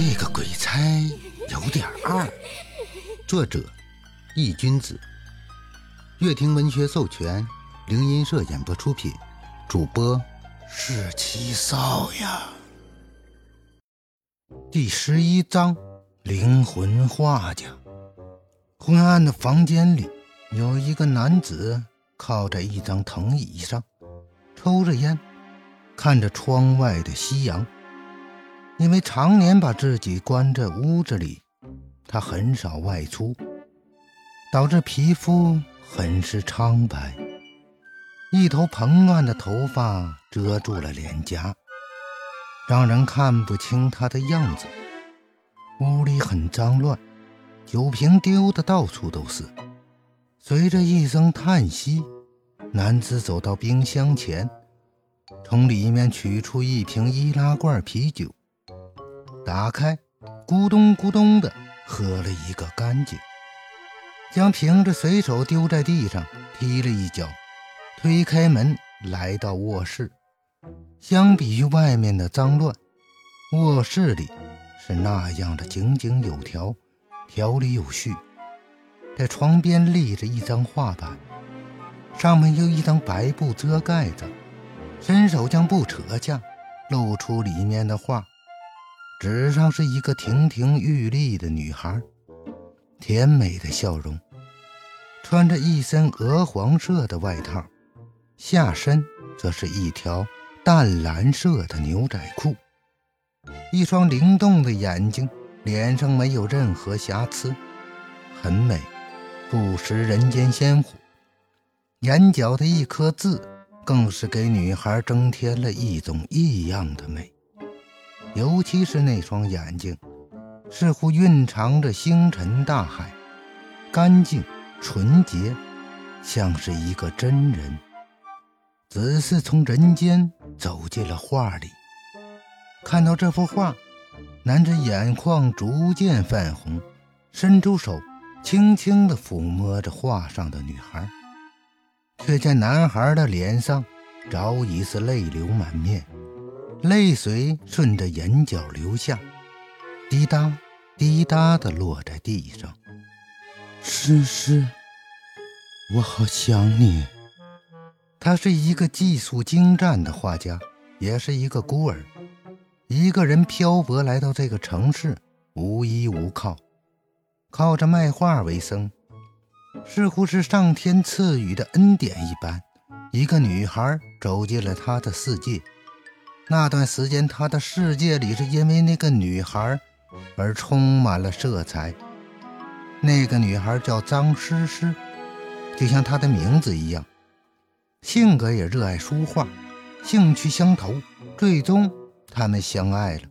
这个鬼差有点二。作者：易君子，乐亭文学授权，灵音社演播出品，主播是七少呀。第十一章：灵魂画家。昏暗的房间里，有一个男子靠在一张藤椅上，抽着烟，看着窗外的夕阳。因为常年把自己关在屋子里，他很少外出，导致皮肤很是苍白，一头蓬乱的头发遮住了脸颊，让人看不清他的样子。屋里很脏乱，酒瓶丢的到处都是。随着一声叹息，男子走到冰箱前，从里面取出一瓶易拉罐啤酒。打开，咕咚咕咚的喝了一个干净，将瓶子随手丢在地上，踢了一脚，推开门来到卧室。相比于外面的脏乱，卧室里是那样的井井有条，条理有序。在床边立着一张画板，上面有一张白布遮盖着，伸手将布扯下，露出里面的画。纸上是一个亭亭玉立的女孩，甜美的笑容，穿着一身鹅黄色的外套，下身则是一条淡蓝色的牛仔裤，一双灵动的眼睛，脸上没有任何瑕疵，很美，不食人间烟火。眼角的一颗痣，更是给女孩增添了一种异样的美。尤其是那双眼睛，似乎蕴藏着星辰大海，干净纯洁，像是一个真人，只是从人间走进了画里。看到这幅画，男子眼眶逐渐泛红，伸出手，轻轻地抚摸着画上的女孩，却见男孩的脸上早已是泪流满面。泪水顺着眼角流下，滴答滴答地落在地上。诗诗，我好想你。他是一个技术精湛的画家，也是一个孤儿，一个人漂泊来到这个城市，无依无靠，靠着卖画为生。似乎是上天赐予的恩典一般，一个女孩走进了他的世界。那段时间，他的世界里是因为那个女孩而充满了色彩。那个女孩叫张诗诗，就像她的名字一样，性格也热爱书画，兴趣相投，最终他们相爱了。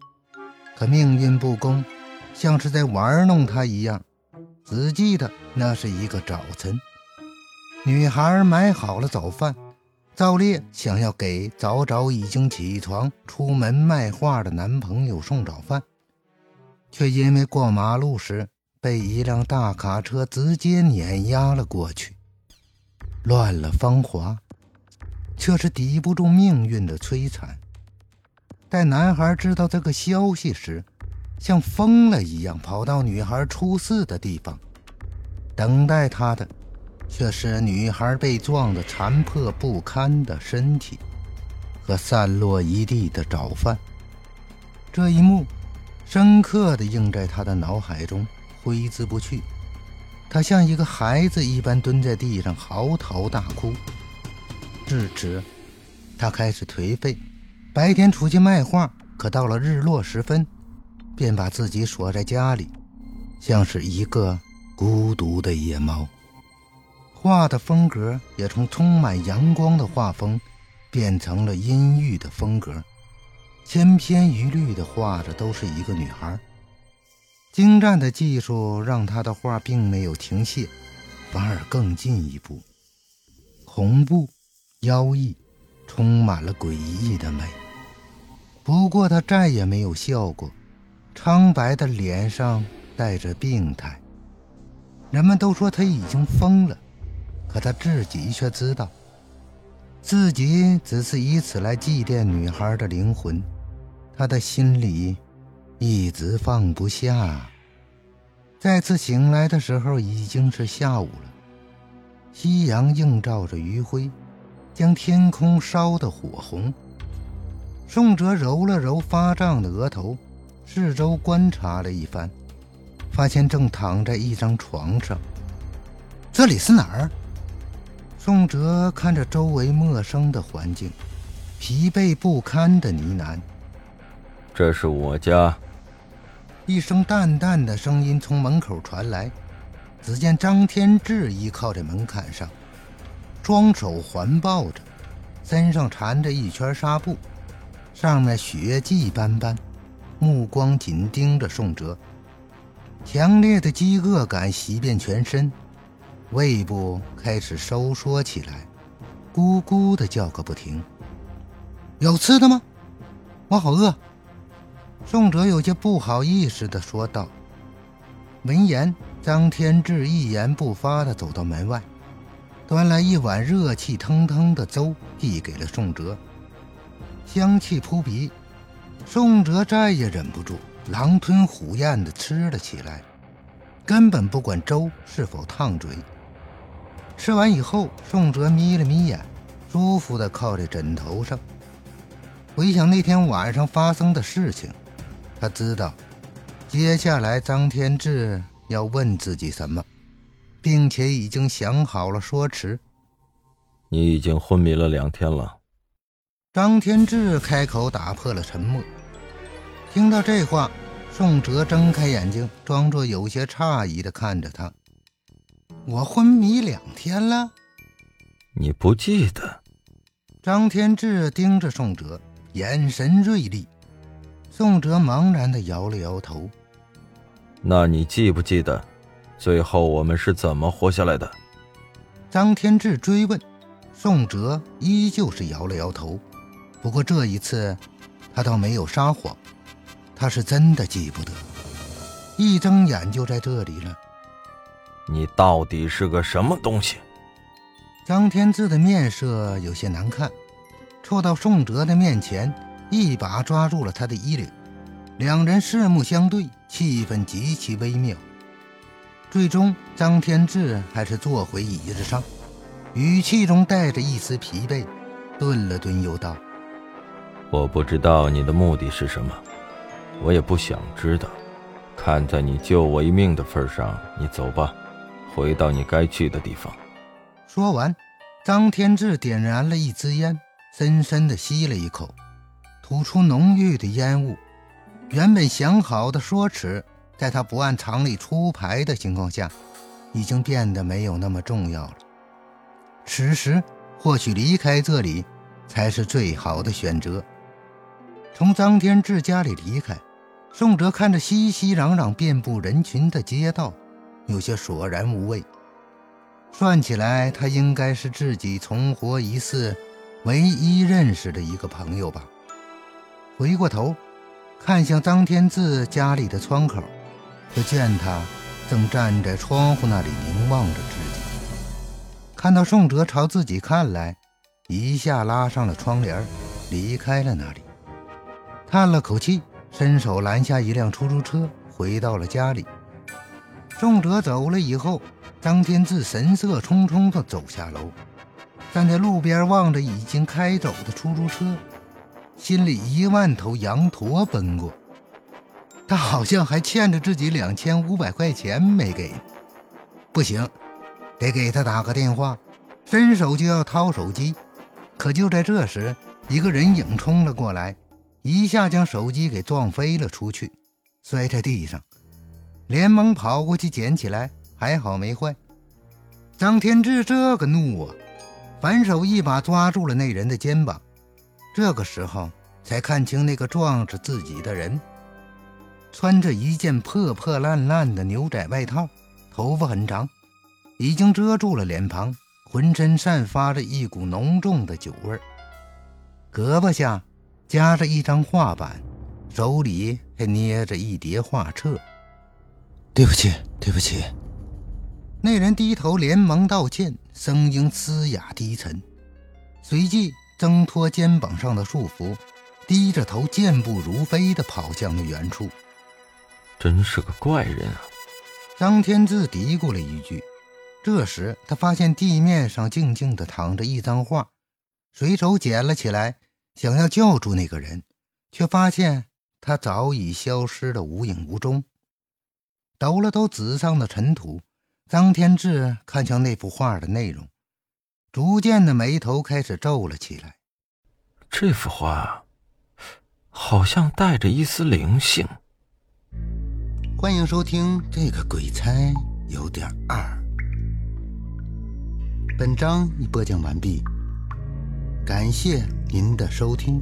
可命运不公，像是在玩弄他一样。只记得那是一个早晨，女孩买好了早饭。赵烈想要给早早已经起床出门卖画的男朋友送早饭，却因为过马路时被一辆大卡车直接碾压了过去，乱了芳华，却是抵不住命运的摧残。待男孩知道这个消息时，像疯了一样跑到女孩出事的地方，等待他的。却是女孩被撞得残破不堪的身体和散落一地的早饭，这一幕深刻地映在他的脑海中，挥之不去。他像一个孩子一般蹲在地上嚎啕大哭。至此，他开始颓废。白天出去卖画，可到了日落时分，便把自己锁在家里，像是一个孤独的野猫。画的风格也从充满阳光的画风，变成了阴郁的风格，千篇一律的画的都是一个女孩。精湛的技术让他的画并没有停歇，反而更进一步，恐怖、妖异，充满了诡异的美。不过他再也没有笑过，苍白的脸上带着病态。人们都说他已经疯了。可他自己却知道，自己只是以此来祭奠女孩的灵魂。他的心里一直放不下。再次醒来的时候，已经是下午了。夕阳映照着余晖，将天空烧得火红。宋哲揉了揉发胀的额头，四周观察了一番，发现正躺在一张床上。这里是哪儿？宋哲看着周围陌生的环境，疲惫不堪的呢喃：“这是我家。”一声淡淡的声音从门口传来，只见张天志依靠在门槛上，双手环抱着，身上缠着一圈纱布，上面血迹斑斑，目光紧盯着宋哲。强烈的饥饿感袭遍全身，胃部开始收缩起来，咕咕的叫个不停。有吃的吗？我好饿。宋哲有些不好意思的说道。闻言，张天志一言不发的走到门外，端来一碗热气腾腾的粥，递给了宋哲。香气扑鼻，宋哲再也忍不住，狼吞虎咽的吃了起来，根本不管粥是否烫嘴。吃完以后，宋哲眯了眯眼，舒服地靠在枕头上，回想那天晚上发生的事情。他知道，接下来张天志要问自己什么，并且已经想好了说辞。你已经昏迷了两天了。张天志开口打破了沉默。听到这话，宋哲睁开眼睛，装作有些诧异的看着他：“我昏迷两天了？你不记得？”张天志盯着宋哲，眼神锐利。宋哲茫然地摇了摇头。那你记不记得，最后我们是怎么活下来的？张天志追问。宋哲依旧是摇了摇头。不过这一次，他倒没有撒谎，他是真的记不得。一睁眼就在这里了。你到底是个什么东西？张天志的面色有些难看，凑到宋哲的面前。一把抓住了他的衣领，两人四目相对，气氛极其微妙。最终，张天志还是坐回椅子上，语气中带着一丝疲惫，顿了顿，又道：“我不知道你的目的是什么，我也不想知道。看在你救我一命的份上，你走吧，回到你该去的地方。”说完，张天志点燃了一支烟，深深的吸了一口。吐出浓郁的烟雾，原本想好的说辞，在他不按常理出牌的情况下，已经变得没有那么重要了。此时，或许离开这里才是最好的选择。从张天志家里离开，宋哲看着熙熙攘攘、遍布人群的街道，有些索然无味。算起来，他应该是自己重活一世唯一认识的一个朋友吧。回过头，看向张天志家里的窗口，就见他正站在窗户那里凝望着自己。看到宋哲朝自己看来，一下拉上了窗帘，离开了那里。叹了口气，伸手拦下一辆出租车，回到了家里。宋哲走了以后，张天志神色匆匆地走下楼，站在路边望着已经开走的出租车。心里一万头羊驼奔过，他好像还欠着自己两千五百块钱没给。不行，得给他打个电话。伸手就要掏手机，可就在这时，一个人影冲了过来，一下将手机给撞飞了出去，摔在地上。连忙跑过去捡起来，还好没坏。张天志这个怒啊，反手一把抓住了那人的肩膀。这个时候才看清那个撞着自己的人，穿着一件破破烂烂的牛仔外套，头发很长，已经遮住了脸庞，浑身散发着一股浓重的酒味儿胳膊下夹着一张画板，手里还捏着一叠画册。对不起，对不起。那人低头连忙道歉，声音嘶哑低沉，随即。挣脱肩膀上的束缚，低着头，健步如飞地跑向了远处。真是个怪人啊！张天志嘀咕了一句。这时，他发现地面上静静地躺着一张画，随手捡了起来，想要叫住那个人，却发现他早已消失得无影无踪。抖了抖纸上的尘土，张天志看向那幅画的内容，逐渐的眉头开始皱了起来。这幅画好像带着一丝灵性。欢迎收听这个鬼差有点二。本章已播讲完毕，感谢您的收听。